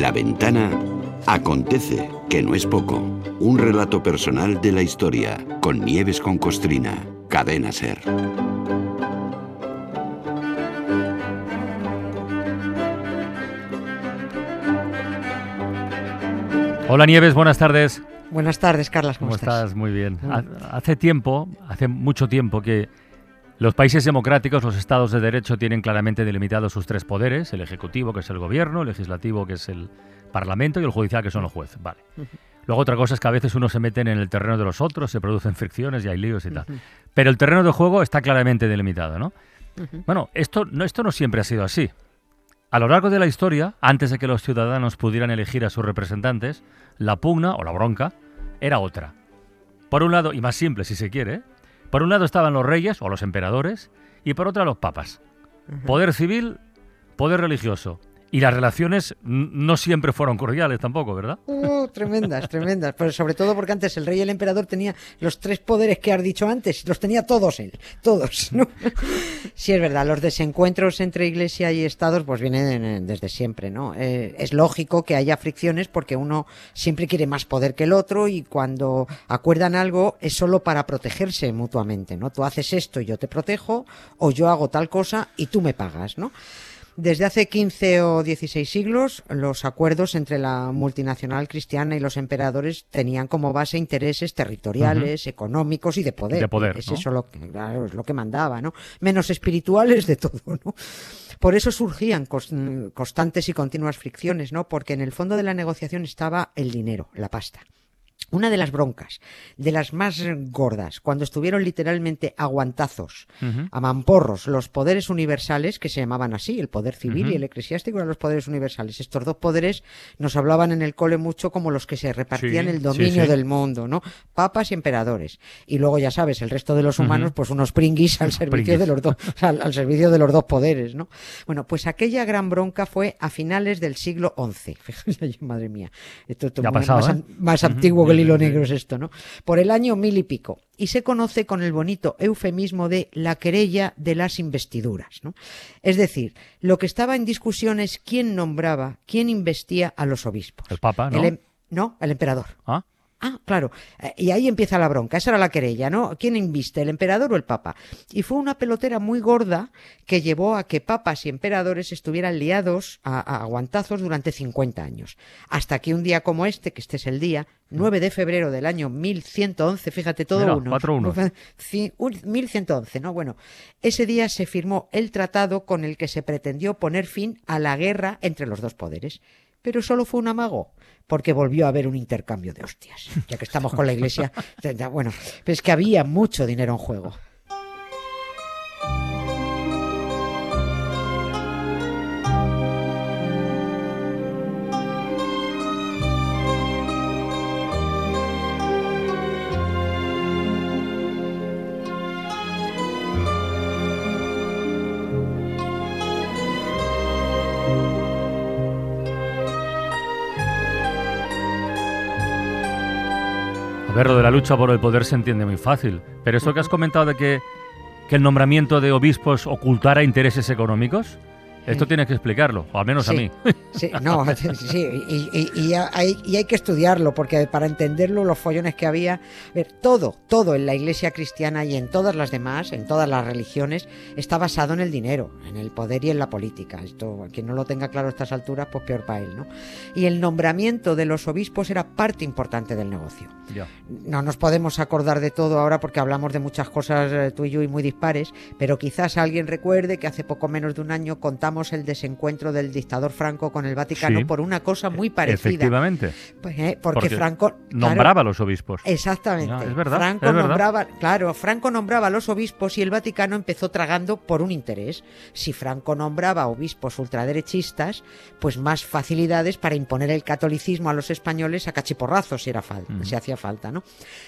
En la ventana acontece, que no es poco, un relato personal de la historia con Nieves con Costrina, cadena ser. Hola Nieves, buenas tardes. Buenas tardes, Carlas. ¿Cómo, ¿Cómo estás? estás? Muy bien. Ha- Hace tiempo, hace mucho tiempo que los países democráticos, los estados de derecho, tienen claramente delimitados sus tres poderes: el ejecutivo, que es el gobierno, el legislativo, que es el parlamento, y el judicial, que son los jueces. Vale. Luego otra cosa es que a veces uno se meten en el terreno de los otros, se producen fricciones y hay líos y tal. Pero el terreno de juego está claramente delimitado, ¿no? Bueno, esto no, esto no siempre ha sido así. A lo largo de la historia, antes de que los ciudadanos pudieran elegir a sus representantes, la pugna o la bronca era otra. Por un lado, y más simple si se quiere. Por un lado estaban los reyes o los emperadores y por otro los papas. Poder civil, poder religioso. Y las relaciones no siempre fueron cordiales tampoco, ¿verdad? Uh, tremendas, tremendas. Pero sobre todo porque antes el rey y el emperador tenía los tres poderes que has dicho antes. Los tenía todos él. Todos. ¿no? Sí, es verdad. Los desencuentros entre iglesia y estados pues vienen eh, desde siempre, ¿no? Eh, es lógico que haya fricciones porque uno siempre quiere más poder que el otro y cuando acuerdan algo es solo para protegerse mutuamente, ¿no? Tú haces esto y yo te protejo o yo hago tal cosa y tú me pagas, ¿no? Desde hace 15 o 16 siglos, los acuerdos entre la multinacional cristiana y los emperadores tenían como base intereses territoriales, económicos y de poder. De poder, Es ¿no? eso lo que, claro, es lo que mandaba, ¿no? Menos espirituales de todo, ¿no? Por eso surgían cos- constantes y continuas fricciones, ¿no? Porque en el fondo de la negociación estaba el dinero, la pasta. Una de las broncas, de las más gordas, cuando estuvieron literalmente aguantazos, a mamporros, los poderes universales, que se llamaban así, el poder civil y el eclesiástico eran los poderes universales. Estos dos poderes nos hablaban en el cole mucho como los que se repartían Sí, el dominio sí. del mundo, ¿no? Papas y emperadores. Y luego, ya sabes, el resto de los humanos, pues unos pringuis al servicio Pringuis. de los dos, al, al servicio de los dos poderes, ¿no? Bueno, pues aquella gran bronca fue a finales del siglo XI. Fíjate, madre mía, esto, esto Ya ha muy- pasado, más, ¿eh? más antiguo que el hilo negro es esto, ¿no? Por el año mil y pico. Y se conoce con el bonito eufemismo de la querella de las investiduras, ¿no? Es decir, lo que estaba en discusión es quién nombraba, quién investía a los obispos. El Papa, ¿no? El em- no, el emperador. Ah, Ah, claro. Eh, Y ahí empieza la bronca. Esa era la querella, ¿no? ¿Quién inviste, el emperador o el papa? Y fue una pelotera muy gorda que llevó a que papas y emperadores estuvieran liados a, a aguantazos durante 50 años. Hasta que un día como este, que este es el día, 9 de febrero del año 1111, fíjate todo Mira, uno. cuatro unos. Ci- un- 1111, ¿no? Bueno, ese día se firmó el tratado con el que se pretendió poner fin a la guerra entre los dos poderes. Pero solo fue un amago, porque volvió a haber un intercambio de hostias. Ya que estamos con la iglesia, bueno, pero es que había mucho dinero en juego. Ver, de la lucha por el poder se entiende muy fácil. Pero eso que has comentado de que el nombramiento de obispos ocultara intereses económicos, esto tienes que explicarlo, o al menos a mí. Sí, no, sí, y, y- y hay, y hay que estudiarlo, porque para entenderlo, los follones que había, ver, todo, todo en la iglesia cristiana y en todas las demás, en todas las religiones, está basado en el dinero, en el poder y en la política. Esto, quien no lo tenga claro a estas alturas, pues peor para él, ¿no? Y el nombramiento de los obispos era parte importante del negocio. Ya. No nos podemos acordar de todo ahora porque hablamos de muchas cosas eh, tú y yo y muy dispares, pero quizás alguien recuerde que hace poco menos de un año contamos el desencuentro del dictador Franco con el Vaticano Sí. por una cosa muy parecida. Efectivamente. Pues, eh, porque, Porque Franco claro, Nombraba a los obispos. Exactamente. Es verdad, Franco es verdad. nombraba, claro, Franco nombraba a los obispos y el Vaticano empezó tragando por un interés. Si Franco nombraba obispos ultraderechistas, pues más facilidades para imponer el catolicismo a los españoles a cachiporrazos si era falta, Mm. si hacía falta, ¿no?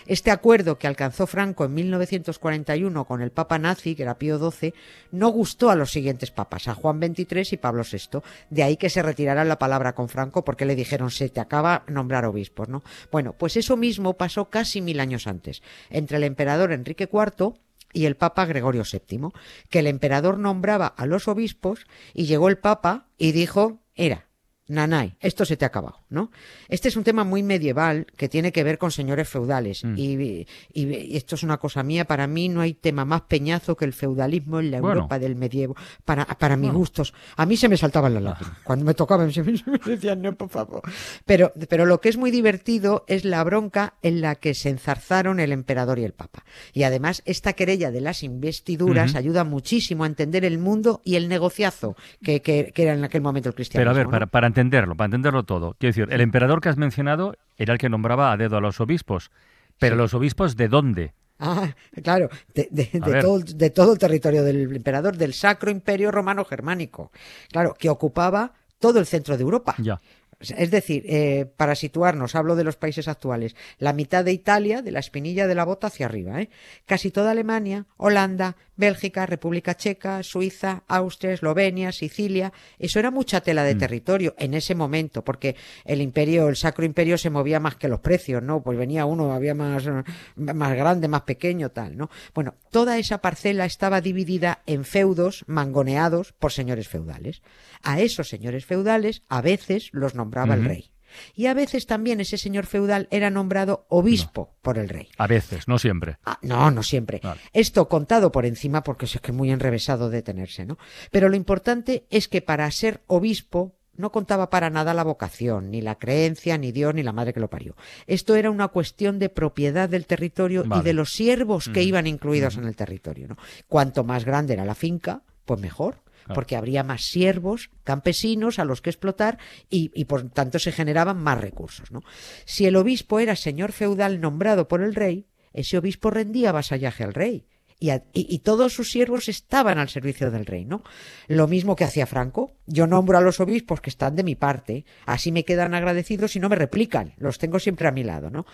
Este acuerdo que alcanzó Franco en 1941 con el Papa nazi, que era Pío XII, no gustó a los siguientes papas, a Juan Y Pablo VI. De ahí que se retirara la palabra con Franco porque le dijeron se te acaba nombrar obispos, ¿no? Bueno, pues eso mismo pasó casi mil años antes, entre el emperador Enrique IV y el Papa Gregorio VII, que el emperador nombraba a los obispos y llegó el Papa y dijo, era, Nanay, esto se te ha acabado, ¿no? Este es un tema muy medieval que tiene que ver con señores feudales. Mm. Y, y- y esto es una cosa mía. Para mí no hay tema más peñazo que el feudalismo en la Bueno. Europa del medievo. Para, para mis Bueno. gustos. A mí se me saltaban las lágrimas. Cuando me tocaban, se me, se me decían, no, por favor. Pero, pero lo que es muy divertido es la bronca en la que se enzarzaron el emperador y el papa. Y además, esta querella de las investiduras Ujú. ayuda muchísimo a entender el mundo y el negociazo que, que- que era en aquel momento el cristianismo. Pero a ver, ¿no? para, para entenderlo, para entenderlo todo. Quiero decir, el emperador que has mencionado era el que nombraba a dedo a los obispos. Pero Sí. los obispos de dónde? Ah, claro, de, todo, de todo el territorio del emperador, del Sacro Imperio Romano Germánico. Claro, que ocupaba todo el centro de Europa. Ya. Es decir, eh, para situarnos, hablo de los países actuales, la mitad de Italia, de la espinilla de la bota hacia arriba, ¿eh? casi toda Alemania, Holanda, Bélgica, República Checa, Suiza, Austria, Eslovenia, Sicilia, eso era mucha tela de territorio en ese momento, porque el imperio, el Sacro Imperio se movía más que los precios, ¿no? Pues venía uno, había más, más grande, más pequeño, tal, ¿no? Bueno, toda esa parcela estaba dividida en feudos mangoneados por señores feudales. A esos señores feudales a veces los nombraba el rey. Y a veces también ese señor feudal era nombrado obispo por el rey. A veces, no siempre. Ah, no, no siempre. Vale. Esto contado por encima porque es que es muy enrevesado de tenerse, ¿no? Pero lo importante es que para ser obispo no contaba para nada la vocación, ni la creencia, ni Dios, ni la madre que lo parió. Esto era una cuestión de propiedad del territorio y de los siervos que Ujú. iban incluidos en el territorio, ¿no? Cuanto más grande era la finca, pues mejor. Claro. Porque habría más siervos, campesinos a los que explotar y, y por tanto se generaban más recursos. ¿no? Si el obispo era señor feudal nombrado por el rey, ese obispo rendía vasallaje al rey. Y, a- y- y todos sus siervos estaban al servicio del rey, ¿no? Lo mismo que hacía Franco. Yo nombro a los obispos que están de mi parte, así me quedan agradecidos y no me replican. Los tengo siempre a mi lado, ¿no?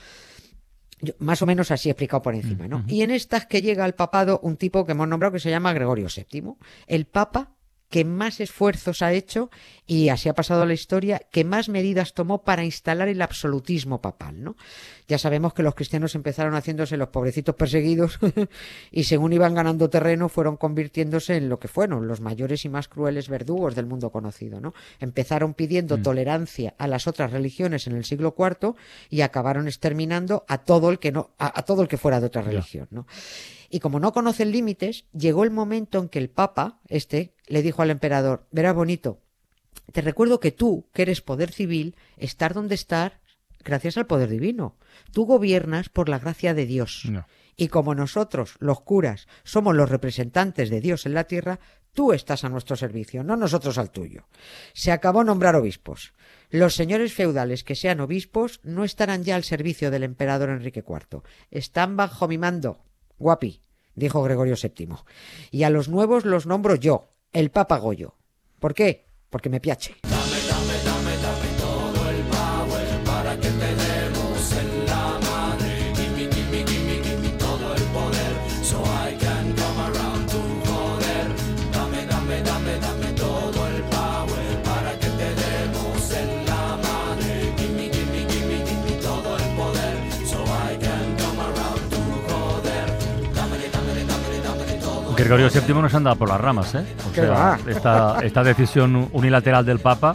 Yo- más o menos así explicado por encima, ¿no? Y en estas que llega al papado un tipo que hemos nombrado que se llama Gregorio VII, el papa que más esfuerzos ha hecho y así ha pasado la historia, que más medidas tomó para instalar el absolutismo papal, ¿no? Ya sabemos que los cristianos empezaron haciéndose los pobrecitos perseguidos y según iban ganando terreno fueron convirtiéndose en lo que fueron los mayores y más crueles verdugos del mundo conocido, ¿no? Empezaron pidiendo tolerancia a las otras religiones en el siglo IV y acabaron exterminando a todo el que no a, a todo el que fuera de otra religión, ¿no? Y como no conocen límites, llegó el momento en que el Papa, este, le dijo al emperador, verás bonito, te recuerdo que tú, que eres poder civil, estar donde estar gracias al poder divino. Tú gobiernas por la gracia de Dios. No. Y como nosotros, los curas, somos los representantes de Dios en la tierra, tú estás a nuestro servicio, no nosotros al tuyo. Se acabó nombrar obispos. Los señores feudales que sean obispos no estarán ya al servicio del emperador Enrique IV. Están bajo mi mando. Guapi, dijo Gregorio VII. Y a los nuevos los nombro yo, el Papa Goyo. ¿Por qué? Porque me piache. Gregorio VII nos anda por las ramas, ¿eh? O ¿Qué sea, esta, esta decisión unilateral del Papa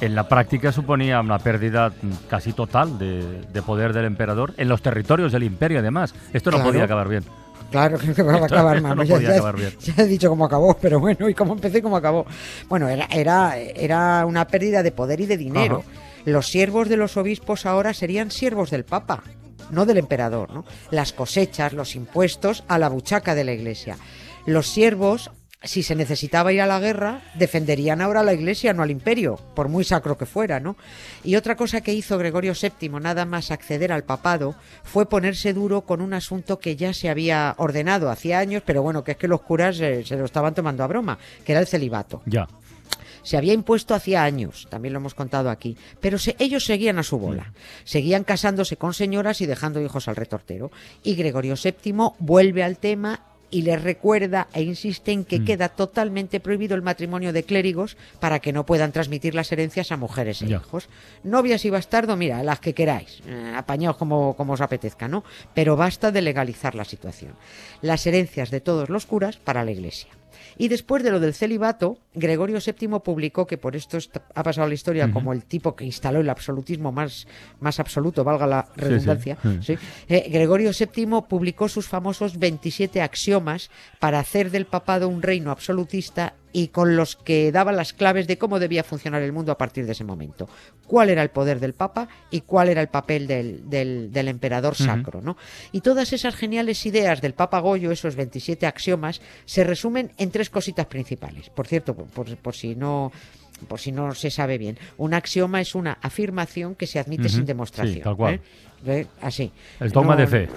en la práctica suponía una pérdida casi total de, de poder del emperador en los territorios del imperio, además. Esto no Claro. podía acabar bien. Claro que va a acabar esto mal. no Ya- podía ya, acabar bien. ya he dicho cómo acabó, pero bueno, y cómo empecé y cómo acabó. Bueno, era, era, era una pérdida de poder y de dinero. Los siervos de los obispos ahora serían siervos del Papa, no del emperador, ¿no? Las cosechas, los impuestos a la buchaca de la iglesia. Los siervos, si se necesitaba ir a la guerra, defenderían ahora a la iglesia, no al imperio, por muy sacro que fuera, ¿no? Y otra cosa que hizo Gregorio VII, nada más acceder al papado, fue ponerse duro con un asunto que ya se había ordenado hacía años, pero bueno, que es que los curas se lo estaban tomando a broma, que era el celibato. Ya. Se había impuesto hacía años, también lo hemos contado aquí, pero se- ellos seguían a su bola. Seguían casándose con señoras y dejando hijos al retortero. Y Gregorio VII vuelve al tema y les recuerda e insiste en que queda totalmente prohibido el matrimonio de clérigos para que no puedan transmitir las herencias a mujeres e hijos. Novias y bastardo, mira, las que queráis, eh, apañaos como, como os apetezca, ¿no? Pero basta de legalizar la situación. Las herencias de todos los curas para la iglesia. Y después de lo del celibato, Gregorio VII publicó, que por esto ha pasado a la historia como el tipo que instaló el absolutismo más, más absoluto, valga la redundancia, eh, Gregorio VII publicó sus famosos 27 axiomas para hacer del papado un reino absolutista y con los que daba las claves de cómo debía funcionar el mundo a partir de ese momento. Cuál era el poder del Papa y cuál era el papel del, del, emperador sacro. ¿no? Y todas esas geniales ideas del Papa Goyo, esos 27 axiomas, se resumen en tres cositas principales. Por cierto, por, si no por si no se sabe bien. Un axioma es una afirmación que se admite sin demostración. tal cual. ¿eh? Así. El dogma de fe.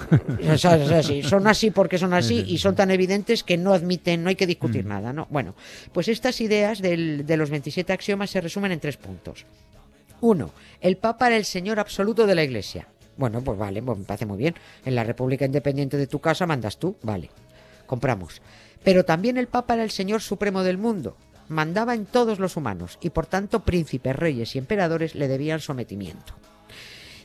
Son así porque son así y son tan evidentes que no admiten, no hay que discutir mm. nada. ¿no? Bueno, pues estas ideas de los 27 axiomas se resumen en tres puntos. Uno, el Papa era el Señor absoluto de la Iglesia. Bueno, pues vale, pues me parece muy bien. En la República Independiente de tu casa mandas tú, vale. Compramos. Pero también el Papa era el Señor supremo del mundo. Mandaba en todos los humanos y por tanto príncipes, reyes y emperadores le debían sometimiento.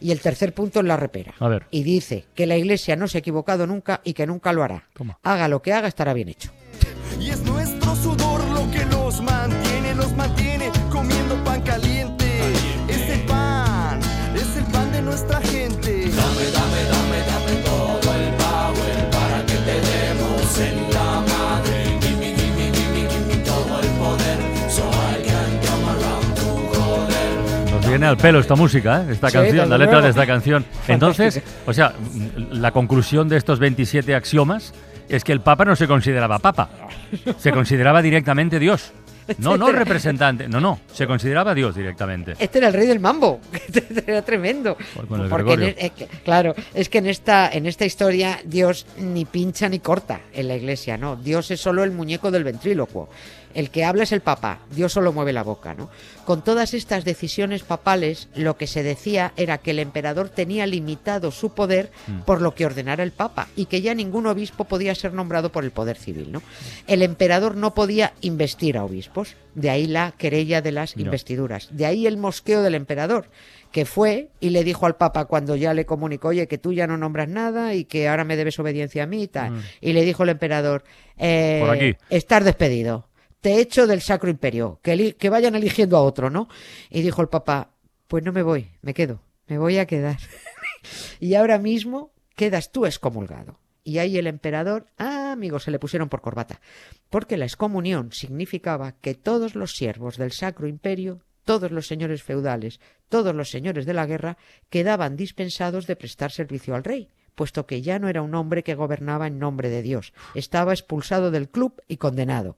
Y el tercer punto es la repera. A ver. Y dice que la Iglesia no se ha equivocado nunca y que nunca lo hará. Haga lo que haga, estará bien hecho. Y es nuestro sudor lo que nos mantiene, nos mantiene comiendo pan caliente. Es el pan, es el pan de nuestra gente. Viene al pelo esta música, ¿eh? esta canción, la letra de esta canción. Entonces, o sea, la conclusión de estos 27 axiomas es que el Papa no se consideraba Papa, se consideraba directamente Dios. No, no representante, no, no, se consideraba Dios directamente. Este era el rey del mambo, era tremendo. Porque claro, es que en esta, en esta historia Dios ni pincha ni corta en la iglesia, ¿no? Dios es solo el muñeco del ventrílocuo. El que habla es el Papa, Dios solo mueve la boca, ¿no? Con todas estas decisiones papales, lo que se decía era que el emperador tenía limitado su poder mm. por lo que ordenara el Papa y que ya ningún obispo podía ser nombrado por el poder civil, ¿no? El emperador no podía investir a obispos, de ahí la querella de las investiduras, de ahí el mosqueo del emperador que fue y le dijo al Papa cuando ya le comunicó, oye, que tú ya no nombras nada y que ahora me debes obediencia a mí y tal. Mm. Y le dijo el emperador, eh, estar despedido te echo del Sacro Imperio, que, que vayan eligiendo a otro, ¿no? Y dijo el Papa, pues no me voy, me quedo, me voy a quedar. y ahora mismo quedas tú excomulgado. Y ahí el emperador, ah, amigos, se le pusieron por corbata, porque la excomunión significaba que todos los siervos del Sacro Imperio, todos los señores feudales, todos los señores de la guerra, quedaban dispensados de prestar servicio al rey, puesto que ya no era un hombre que gobernaba en nombre de Dios, estaba expulsado del club y condenado.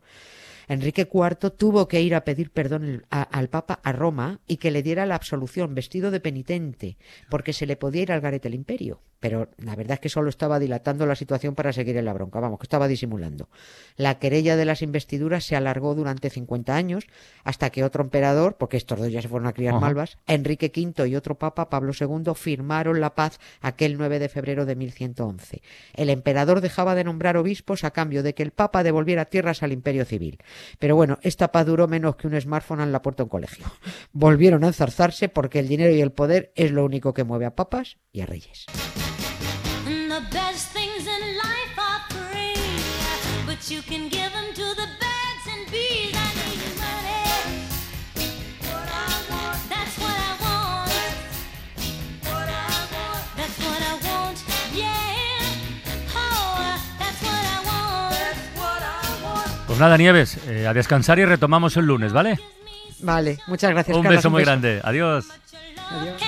Enrique IV tuvo que ir a pedir perdón al Papa a Roma y que le diera la absolución vestido de penitente, porque se le podía ir al garete el imperio pero la verdad es que solo estaba dilatando la situación para seguir en la bronca, vamos, que estaba disimulando. La querella de las investiduras se alargó durante 50 años hasta que otro emperador, porque estos dos ya se fueron a criar malvas, Enrique V y otro papa, Pablo II, firmaron la paz aquel 9 de febrero de 1111. El emperador dejaba de nombrar obispos a cambio de que el papa devolviera tierras al imperio civil. Pero bueno, esta paz duró menos que un smartphone en la puerta de un colegio. Volvieron a enzarzarse porque el dinero y el poder es lo único que mueve a papas y a reyes. Pues nada, Nieves, eh, a descansar y retomamos el lunes, ¿vale? Vale, muchas gracias. Un beso muy grande. Adiós. Adiós.